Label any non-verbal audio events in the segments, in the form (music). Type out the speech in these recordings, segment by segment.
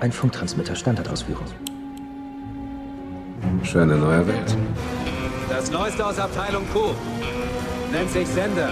Ein Funktransmitter, Standardausführung. Schöne neue Welt. Das Neueste aus Abteilung Q. Nennt sich Sender.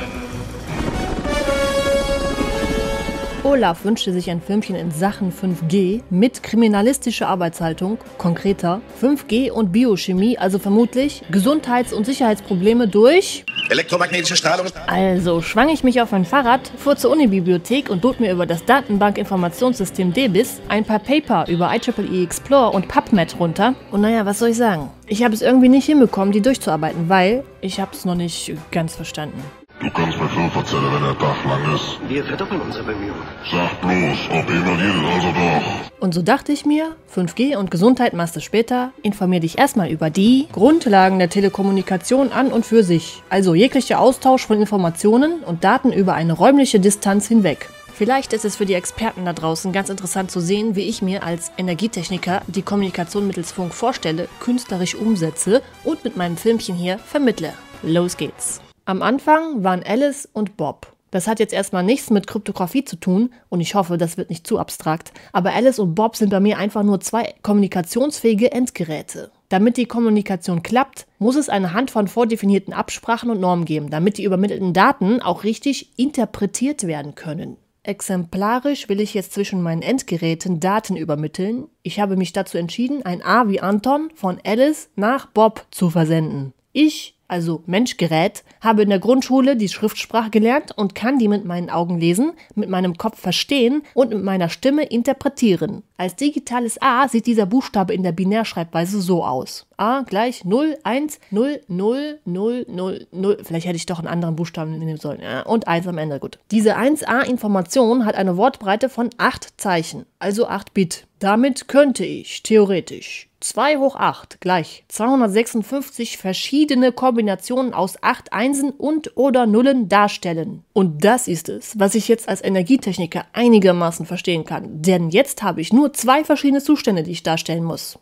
Olaf wünschte sich ein Filmchen in Sachen 5G mit kriminalistischer Arbeitshaltung, konkreter 5G und Biochemie, also vermutlich Gesundheits- und Sicherheitsprobleme durch Elektromagnetische Strahlung. Also schwang ich mich auf mein Fahrrad, fuhr zur Unibibliothek und bot mir über das Datenbankinformationssystem DBIS ein paar Paper über IEEE Explorer und PubMed runter. Und naja, was soll ich sagen? Ich habe es irgendwie nicht hinbekommen, die durchzuarbeiten, weil ich habe es noch nicht ganz verstanden. Du kannst mir Fünf erzählen, wenn der Tag lang ist. Wir verdoppeln unsere Bemühungen. Sag bloß, ob immer jedes also doch. Und so dachte ich mir, 5G und Gesundheit machst du später, informier dich erstmal über die Grundlagen der Telekommunikation an und für sich. Also jeglicher Austausch von Informationen und Daten über eine räumliche Distanz hinweg. Vielleicht ist es für die Experten da draußen ganz interessant zu sehen, wie ich mir als Energietechniker die Kommunikation mittels Funk vorstelle, künstlerisch umsetze und mit meinem Filmchen hier vermittle. Los geht's. Am Anfang waren Alice und Bob. Das hat jetzt erstmal nichts mit Kryptographie zu tun und ich hoffe, das wird nicht zu abstrakt. Aber Alice und Bob sind bei mir einfach nur zwei kommunikationsfähige Endgeräte. Damit die Kommunikation klappt, muss es eine Hand von vordefinierten Absprachen und Normen geben, damit die übermittelten Daten auch richtig interpretiert werden können. Exemplarisch will ich jetzt zwischen meinen Endgeräten Daten übermitteln. Ich habe mich dazu entschieden, ein A wie Anton von Alice nach Bob zu versenden. Ich also Menschgerät, habe in der Grundschule die Schriftsprache gelernt und kann die mit meinen Augen lesen, mit meinem Kopf verstehen und mit meiner Stimme interpretieren. Als digitales A sieht dieser Buchstabe in der Binärschreibweise so aus. A gleich 0, 1, 0, 0, 0, 0, 0. Vielleicht hätte ich doch einen anderen Buchstaben nehmen sollen. Und 1 am Ende, gut. Diese 1a-Information hat eine Wortbreite von 8 Zeichen, also 8 Bit. Damit könnte ich, theoretisch, 2 hoch 8 gleich 256 verschiedene Kombinationen aus 8 Einsen und oder Nullen darstellen. Und das ist es, was ich jetzt als Energietechniker einigermaßen verstehen kann. Denn jetzt habe ich nur zwei verschiedene Zustände, die ich darstellen muss.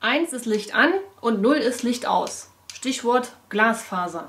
1 ist Licht an und 0 ist Licht aus. Stichwort Glasfaser.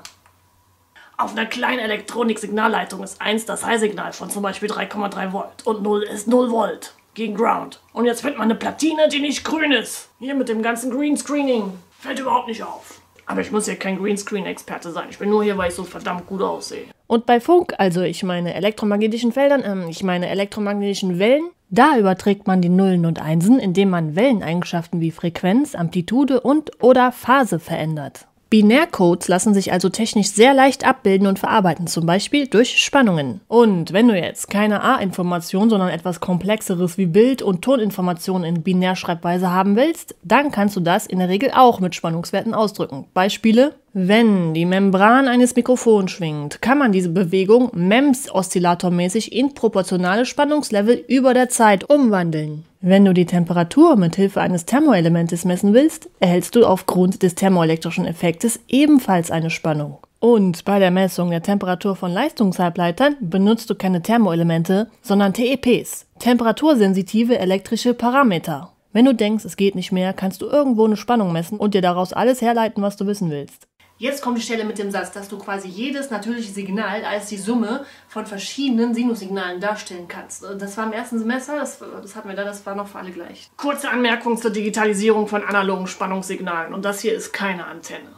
Auf einer kleinen Elektronik-Signalleitung ist 1 das High-Signal von zum Beispiel 3,3 Volt und 0 ist 0 Volt gegen Ground. Und jetzt findet man eine Platine, die nicht grün ist. Hier mit dem ganzen Greenscreening. Fällt überhaupt nicht auf. Aber ich muss ja kein Greenscreen-Experte sein. Ich bin nur hier, weil ich so verdammt gut aussehe. Und bei Funk, also ich meine elektromagnetischen Feldern, ähm, ich meine elektromagnetischen Wellen, da überträgt man die Nullen und Einsen, indem man Welleneigenschaften wie Frequenz, Amplitude und oder Phase verändert. Binärcodes lassen sich also technisch sehr leicht abbilden und verarbeiten, zum Beispiel durch Spannungen. Und wenn du jetzt keine A-Information, sondern etwas komplexeres wie Bild- und Toninformationen in Binärschreibweise haben willst, dann kannst du das in der Regel auch mit Spannungswerten ausdrücken. Beispiele wenn die Membran eines Mikrofons schwingt, kann man diese Bewegung MEMS-oszillatormäßig in proportionale Spannungslevel über der Zeit umwandeln. Wenn du die Temperatur mit Hilfe eines Thermoelementes messen willst, erhältst du aufgrund des thermoelektrischen Effektes ebenfalls eine Spannung. Und bei der Messung der Temperatur von Leistungshalbleitern benutzt du keine Thermoelemente, sondern TEPs, temperatursensitive elektrische Parameter. Wenn du denkst, es geht nicht mehr, kannst du irgendwo eine Spannung messen und dir daraus alles herleiten, was du wissen willst. Jetzt kommt die Stelle mit dem Satz, dass du quasi jedes natürliche Signal als die Summe von verschiedenen Sinussignalen darstellen kannst. Das war im ersten Semester, das, das hatten wir da, das war noch für alle gleich. Kurze Anmerkung zur Digitalisierung von analogen Spannungssignalen. Und das hier ist keine Antenne.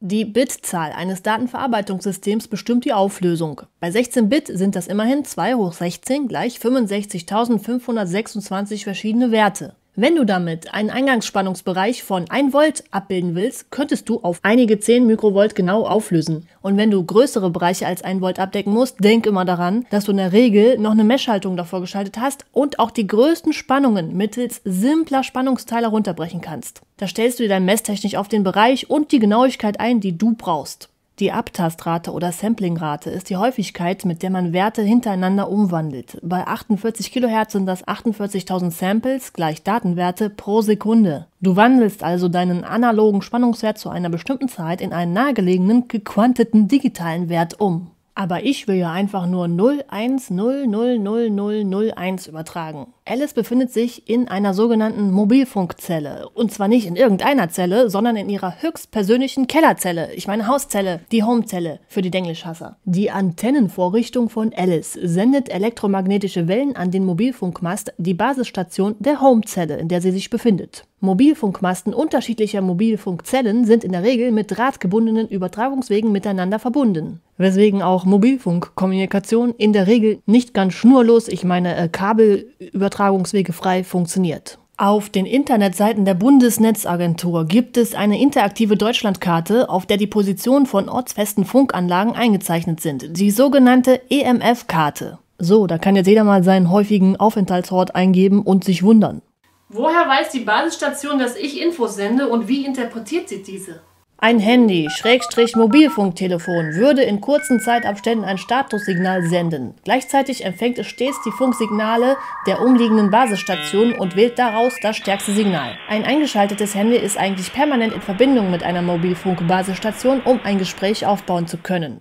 Die Bitzahl eines Datenverarbeitungssystems bestimmt die Auflösung. Bei 16 Bit sind das immerhin 2 hoch 16 gleich 65.526 verschiedene Werte. Wenn du damit einen Eingangsspannungsbereich von 1 Volt abbilden willst, könntest du auf einige 10 Mikrovolt genau auflösen. Und wenn du größere Bereiche als 1 Volt abdecken musst, denk immer daran, dass du in der Regel noch eine Meshhaltung davor geschaltet hast und auch die größten Spannungen mittels simpler Spannungsteile runterbrechen kannst. Da stellst du dir dein Messtechnik auf den Bereich und die Genauigkeit ein, die du brauchst. Die Abtastrate oder Samplingrate ist die Häufigkeit, mit der man Werte hintereinander umwandelt. Bei 48 kHz sind das 48.000 Samples gleich Datenwerte pro Sekunde. Du wandelst also deinen analogen Spannungswert zu einer bestimmten Zeit in einen nahegelegenen, gequanteten digitalen Wert um. Aber ich will ja einfach nur 01000001 übertragen. Alice befindet sich in einer sogenannten Mobilfunkzelle. Und zwar nicht in irgendeiner Zelle, sondern in ihrer höchstpersönlichen Kellerzelle. Ich meine Hauszelle, die Homezelle für die Denglischhasser. Die Antennenvorrichtung von Alice sendet elektromagnetische Wellen an den Mobilfunkmast, die Basisstation der Homezelle, in der sie sich befindet. Mobilfunkmasten unterschiedlicher Mobilfunkzellen sind in der Regel mit drahtgebundenen Übertragungswegen miteinander verbunden. Weswegen auch Mobilfunkkommunikation in der Regel nicht ganz schnurlos, ich meine äh, Kabelübertragungswege frei, funktioniert. Auf den Internetseiten der Bundesnetzagentur gibt es eine interaktive Deutschlandkarte, auf der die Positionen von ortsfesten Funkanlagen eingezeichnet sind, die sogenannte EMF-Karte. So, da kann jetzt jeder mal seinen häufigen Aufenthaltsort eingeben und sich wundern. Woher weiß die Basisstation, dass ich Infos sende und wie interpretiert sie diese? Ein Handy, Schrägstrich Mobilfunktelefon, würde in kurzen Zeitabständen ein Statussignal senden. Gleichzeitig empfängt es stets die Funksignale der umliegenden Basisstation und wählt daraus das stärkste Signal. Ein eingeschaltetes Handy ist eigentlich permanent in Verbindung mit einer Mobilfunkbasisstation, um ein Gespräch aufbauen zu können.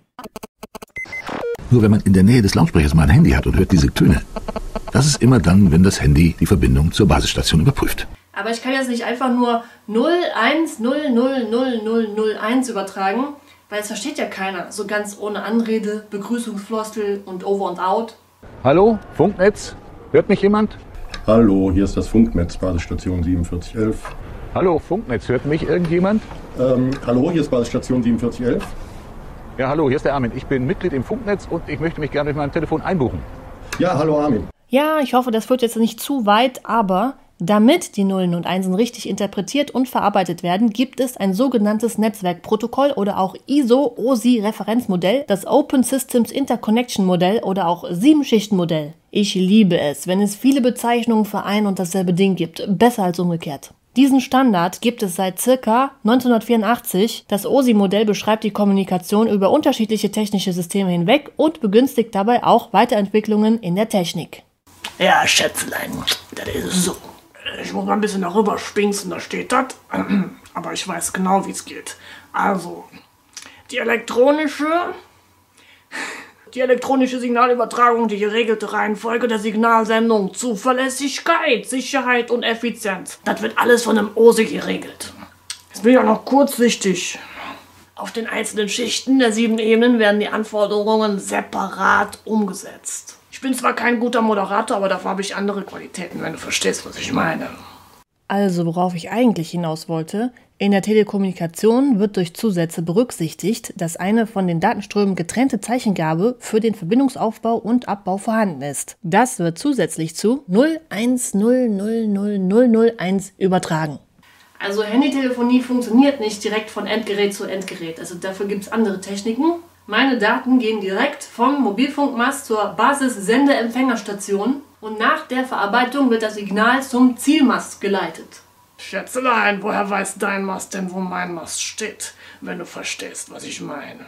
Nur wenn man in der Nähe des Lautsprechers mal ein Handy hat und hört diese Töne, das ist immer dann, wenn das Handy die Verbindung zur Basisstation überprüft. Aber ich kann jetzt nicht einfach nur 01000001 übertragen, weil es versteht ja keiner. So ganz ohne Anrede, Begrüßungsfloskel und Over und Out. Hallo, Funknetz? Hört mich jemand? Hallo, hier ist das Funknetz, Basisstation 4711. Hallo, Funknetz, hört mich irgendjemand? Ähm, hallo, hier ist Basisstation 4711. Ja, hallo, hier ist der Armin. Ich bin Mitglied im Funknetz und ich möchte mich gerne durch mein Telefon einbuchen. Ja, hallo Armin. Ja, ich hoffe, das führt jetzt nicht zu weit, aber damit die Nullen und Einsen richtig interpretiert und verarbeitet werden, gibt es ein sogenanntes Netzwerkprotokoll oder auch ISO-OSI-Referenzmodell, das Open Systems Interconnection Modell oder auch Sieben-Schichten-Modell. Ich liebe es, wenn es viele Bezeichnungen für ein und dasselbe Ding gibt, besser als umgekehrt. Diesen Standard gibt es seit circa 1984. Das OSI-Modell beschreibt die Kommunikation über unterschiedliche technische Systeme hinweg und begünstigt dabei auch Weiterentwicklungen in der Technik. Ja, Schätzlein, das ist so. Ich muss mal ein bisschen darüber spinksen, da steht das. (clears throat) Aber ich weiß genau, wie es geht. Also, die elektronische. (laughs) Die elektronische Signalübertragung, die geregelte Reihenfolge der Signalsendung, Zuverlässigkeit, Sicherheit und Effizienz. Das wird alles von einem OSI geregelt. Jetzt bin ich auch noch kurzsichtig. Auf den einzelnen Schichten der sieben Ebenen werden die Anforderungen separat umgesetzt. Ich bin zwar kein guter Moderator, aber dafür habe ich andere Qualitäten, wenn du verstehst, was ich meine. Also, worauf ich eigentlich hinaus wollte, in der Telekommunikation wird durch Zusätze berücksichtigt, dass eine von den Datenströmen getrennte Zeichengabe für den Verbindungsaufbau und Abbau vorhanden ist. Das wird zusätzlich zu 010000001 übertragen. Also Handytelefonie funktioniert nicht direkt von Endgerät zu Endgerät. Also dafür gibt es andere Techniken. Meine Daten gehen direkt vom Mobilfunkmast zur Basis-Sende-Empfängerstation und nach der Verarbeitung wird das Signal zum Zielmast geleitet. Schätzelein, woher weiß dein Mast denn, wo mein Mast steht, wenn du verstehst, was ich meine?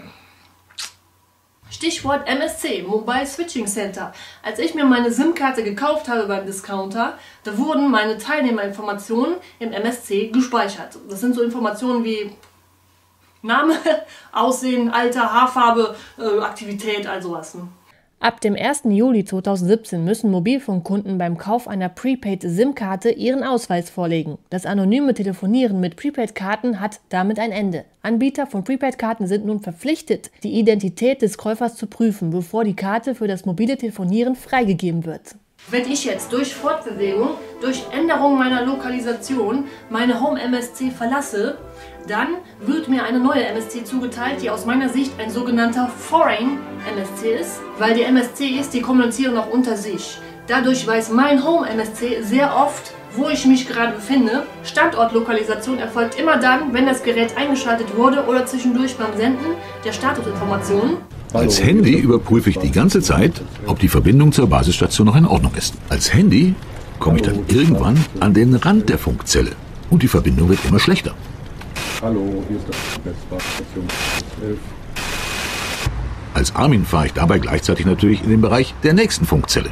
Stichwort MSC, Mobile Switching Center. Als ich mir meine SIM-Karte gekauft habe beim Discounter, da wurden meine Teilnehmerinformationen im MSC gespeichert. Das sind so Informationen wie Name, (laughs) Aussehen, Alter, Haarfarbe, äh, Aktivität, all sowas. Ne? Ab dem 1. Juli 2017 müssen Mobilfunkkunden beim Kauf einer Prepaid-SIM-Karte ihren Ausweis vorlegen. Das anonyme Telefonieren mit Prepaid-Karten hat damit ein Ende. Anbieter von Prepaid-Karten sind nun verpflichtet, die Identität des Käufers zu prüfen, bevor die Karte für das mobile Telefonieren freigegeben wird. Wenn ich jetzt durch Fortbewegung, durch Änderung meiner Lokalisation meine Home MSC verlasse, dann wird mir eine neue MSC zugeteilt, die aus meiner Sicht ein sogenannter Foreign MSC ist, weil die MSCs, die kommunizieren noch unter sich. Dadurch weiß mein Home MSC sehr oft, wo ich mich gerade befinde. Standortlokalisation erfolgt immer dann, wenn das Gerät eingeschaltet wurde oder zwischendurch beim Senden der Statusinformationen. Als Handy überprüfe ich die ganze Zeit, ob die Verbindung zur Basisstation noch in Ordnung ist. Als Handy komme ich dann irgendwann an den Rand der Funkzelle und die Verbindung wird immer schlechter. Hallo, hier ist das Basisstation 11. Als Armin fahre ich dabei gleichzeitig natürlich in den Bereich der nächsten Funkzelle.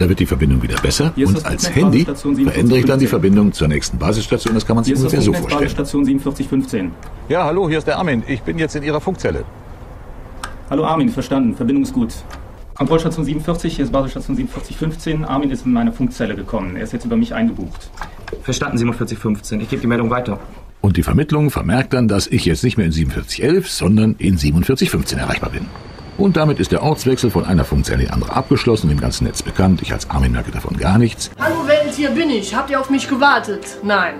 Da wird die Verbindung wieder besser und als Handy verändere ich dann die Verbindung zur nächsten Basisstation. Das kann man sich ungefähr so vorstellen. Basisstation 4715. Ja, hallo, hier ist der Armin. Ich bin jetzt in Ihrer Funkzelle. Hallo Armin, verstanden. Verbindung ist gut. Kontrollstation 47, hier ist Basisstation 4715. Armin ist in meine Funkzelle gekommen. Er ist jetzt über mich eingebucht. Verstanden, 4715. Ich gebe die Meldung weiter. Und die Vermittlung vermerkt dann, dass ich jetzt nicht mehr in 4711, sondern in 4715 erreichbar bin. Und damit ist der Ortswechsel von einer Funkzelle in die andere abgeschlossen im ganzen Netz bekannt. Ich als Armin merke davon gar nichts. Hallo Welt, hier bin ich. Habt ihr auf mich gewartet? Nein.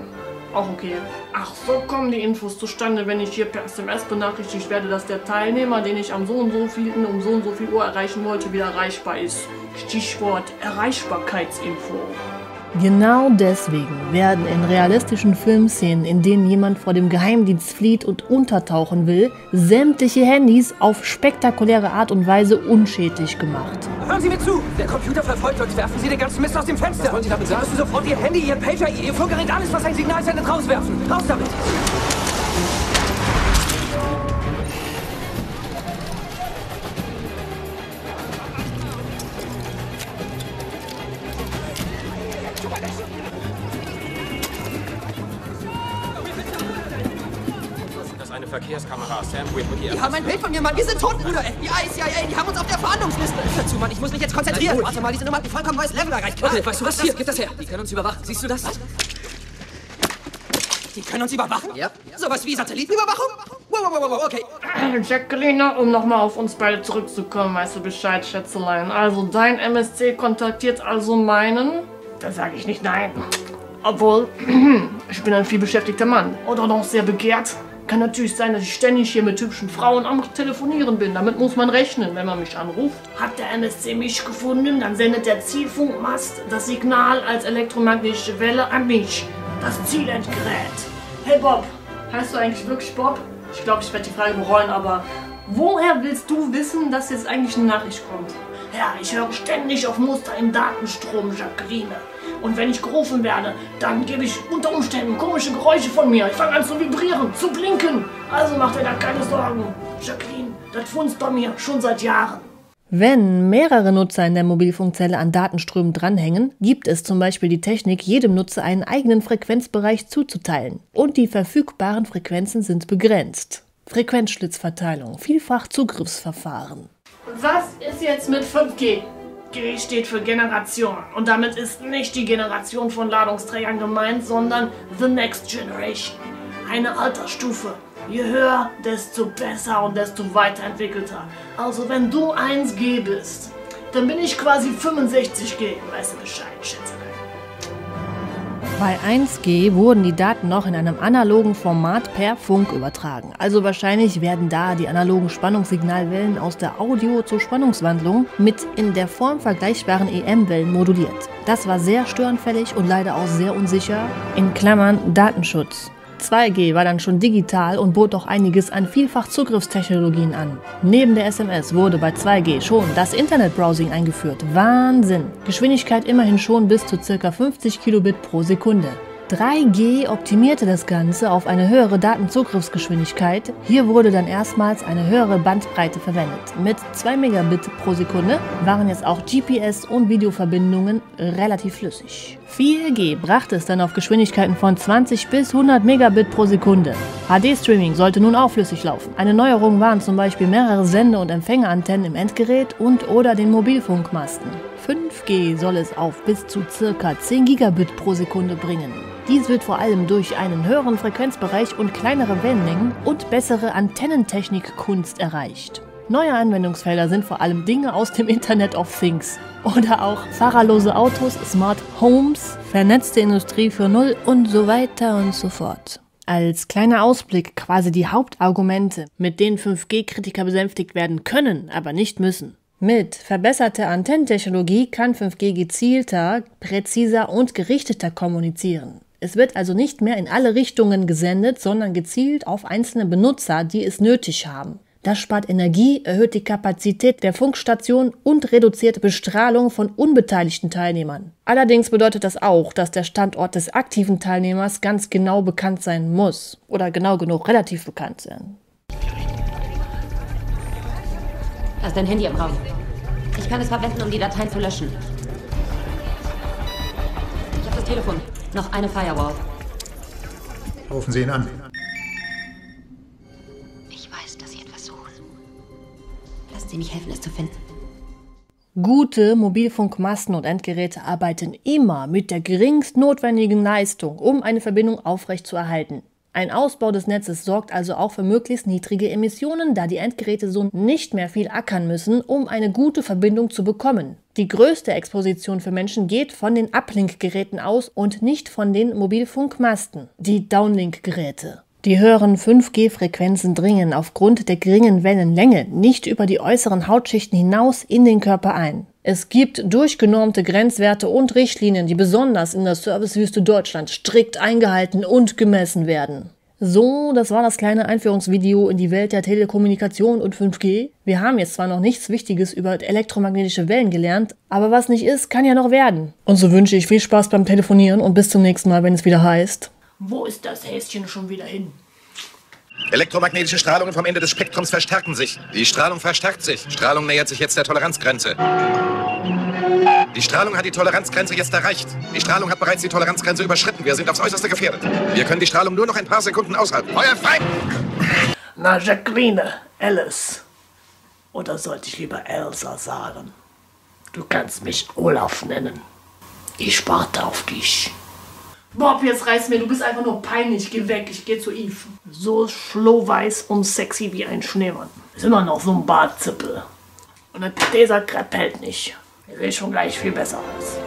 Auch okay. Ach, so kommen die Infos zustande, wenn ich hier per SMS benachrichtigt werde, dass der Teilnehmer, den ich am so und so vielen um so und so viel Uhr erreichen wollte, wieder erreichbar ist. Stichwort Erreichbarkeitsinfo. Genau deswegen werden in realistischen Filmszenen, in denen jemand vor dem Geheimdienst flieht und untertauchen will, sämtliche Handys auf spektakuläre Art und Weise unschädlich gemacht. Hören Sie mir zu! Der Computer verfolgt uns. Werfen Sie den ganzen Mist aus dem Fenster. Was wollen Sie damit sagen? Sie müssen sofort Ihr Handy, Ihr Pager, Ihr Funkgerät, alles, was ein Signal sendet, rauswerfen. Raus damit! Verkehrskamera. Sam Whitman hier. Die haben ein Bild von mir, Mann. Wir sind tot, Bruder. FBI, CIA, die haben uns auf der Verhandlungsliste. Hör zu, Mann. Ich muss mich jetzt konzentrieren. Cool. Warte mal, diese Nummer hat ein vollkommen neues Level erreicht. Okay, weißt du was? Hier, gib das her. Die können uns überwachen. Siehst du das? Die können uns überwachen? Ja. Sowas wie Satellitenüberwachung? Wow, wow, wow, wow, okay. Jacqueline, um nochmal auf uns beide zurückzukommen, weißt du Bescheid, Schätzelein. Also, dein MSC kontaktiert also meinen? Da sage ich nicht nein. Obwohl, (clears throat) ich bin ein vielbeschäftigter Mann. Oder noch sehr begehrt. Kann natürlich sein, dass ich ständig hier mit hübschen Frauen am Telefonieren bin. Damit muss man rechnen, wenn man mich anruft. Hat der MSC mich gefunden, dann sendet der Zielfunkmast das Signal als elektromagnetische Welle an mich, das Zielendgerät. Hey Bob, heißt du eigentlich wirklich Bob? Ich glaube, ich werde die Frage bereuen, aber woher willst du wissen, dass jetzt eigentlich eine Nachricht kommt? Ja, ich höre ständig auf Muster im Datenstrom, Jacqueline. Und wenn ich gerufen werde, dann gebe ich unter Umständen komische Geräusche von mir. Ich fange an zu vibrieren, zu blinken. Also macht dir da keine Sorgen. Jacqueline, das funzt bei mir schon seit Jahren. Wenn mehrere Nutzer in der Mobilfunkzelle an Datenströmen dranhängen, gibt es zum Beispiel die Technik, jedem Nutzer einen eigenen Frequenzbereich zuzuteilen. Und die verfügbaren Frequenzen sind begrenzt. Frequenzschlitzverteilung, Vielfachzugriffsverfahren. Was ist jetzt mit 5G? G steht für Generation. Und damit ist nicht die Generation von Ladungsträgern gemeint, sondern The Next Generation. Eine Altersstufe. Je höher, desto besser und desto weiterentwickelter. Also wenn du 1G bist, dann bin ich quasi 65G. Weißt du Bescheid, Schätzelein. Bei 1G wurden die Daten noch in einem analogen Format per Funk übertragen. Also wahrscheinlich werden da die analogen Spannungssignalwellen aus der Audio- zur Spannungswandlung mit in der Form vergleichbaren EM-Wellen moduliert. Das war sehr störanfällig und leider auch sehr unsicher. In Klammern Datenschutz. 2G war dann schon digital und bot auch einiges an Vielfachzugriffstechnologien an. Neben der SMS wurde bei 2G schon das Internetbrowsing eingeführt. Wahnsinn! Geschwindigkeit immerhin schon bis zu ca. 50 Kilobit pro Sekunde. 3G optimierte das Ganze auf eine höhere Datenzugriffsgeschwindigkeit. Hier wurde dann erstmals eine höhere Bandbreite verwendet. Mit 2 Megabit pro Sekunde waren jetzt auch GPS- und Videoverbindungen relativ flüssig. 4G brachte es dann auf Geschwindigkeiten von 20 bis 100 Megabit pro Sekunde. HD-Streaming sollte nun auch flüssig laufen. Eine Neuerung waren zum Beispiel mehrere Sende- und Empfängerantennen im Endgerät und oder den Mobilfunkmasten. 5G soll es auf bis zu ca. 10 Gigabit pro Sekunde bringen. Dies wird vor allem durch einen höheren Frequenzbereich und kleinere Wellenlängen und bessere Antennentechnik-Kunst erreicht. Neue Anwendungsfelder sind vor allem Dinge aus dem Internet of Things oder auch fahrerlose Autos, Smart Homes, vernetzte Industrie für Null und so weiter und so fort. Als kleiner Ausblick quasi die Hauptargumente, mit denen 5G-Kritiker besänftigt werden können, aber nicht müssen. Mit verbesserter Antennentechnologie kann 5G gezielter, präziser und gerichteter kommunizieren. Es wird also nicht mehr in alle Richtungen gesendet, sondern gezielt auf einzelne Benutzer, die es nötig haben. Das spart Energie, erhöht die Kapazität der Funkstation und reduziert Bestrahlung von unbeteiligten Teilnehmern. Allerdings bedeutet das auch, dass der Standort des aktiven Teilnehmers ganz genau bekannt sein muss. Oder genau genug relativ bekannt sein. Da ist dein Handy im Raum. Ich kann es verwenden, um die Dateien zu löschen. Ich habe das Telefon. Noch eine Firewall. Rufen Sie ihn an. Ich weiß, dass Sie etwas suchen. dass sie mich helfen, es zu finden. Gute Mobilfunkmasten und Endgeräte arbeiten immer mit der geringst notwendigen Leistung, um eine Verbindung aufrechtzuerhalten. Ein Ausbau des Netzes sorgt also auch für möglichst niedrige Emissionen, da die Endgeräte so nicht mehr viel ackern müssen, um eine gute Verbindung zu bekommen. Die größte Exposition für Menschen geht von den Uplink-Geräten aus und nicht von den Mobilfunkmasten, die Downlink-Geräte. Die höheren 5G-Frequenzen dringen aufgrund der geringen Wellenlänge nicht über die äußeren Hautschichten hinaus in den Körper ein. Es gibt durchgenormte Grenzwerte und Richtlinien, die besonders in der Servicewüste Deutschland strikt eingehalten und gemessen werden. So, das war das kleine Einführungsvideo in die Welt der Telekommunikation und 5G. Wir haben jetzt zwar noch nichts Wichtiges über elektromagnetische Wellen gelernt, aber was nicht ist, kann ja noch werden. Und so wünsche ich viel Spaß beim Telefonieren und bis zum nächsten Mal, wenn es wieder heißt. Wo ist das Häschen schon wieder hin? Elektromagnetische Strahlungen vom Ende des Spektrums verstärken sich. Die Strahlung verstärkt sich. Strahlung nähert sich jetzt der Toleranzgrenze. Die Strahlung hat die Toleranzgrenze jetzt erreicht. Die Strahlung hat bereits die Toleranzgrenze überschritten. Wir sind aufs Äußerste gefährdet. Wir können die Strahlung nur noch ein paar Sekunden aushalten. Feuer frei! Na, Jacqueline, Alice. Oder sollte ich lieber Elsa sagen? Du kannst mich Olaf nennen. Ich warte auf dich. Bob, jetzt reiß mir, du bist einfach nur peinlich. Geh weg, ich geh zu Eve. So schlohweiß und sexy wie ein Schneemann. Ist immer noch so ein Bartzippel. Und dieser Crepe hält nicht. Ich sehe schon gleich viel besser aus.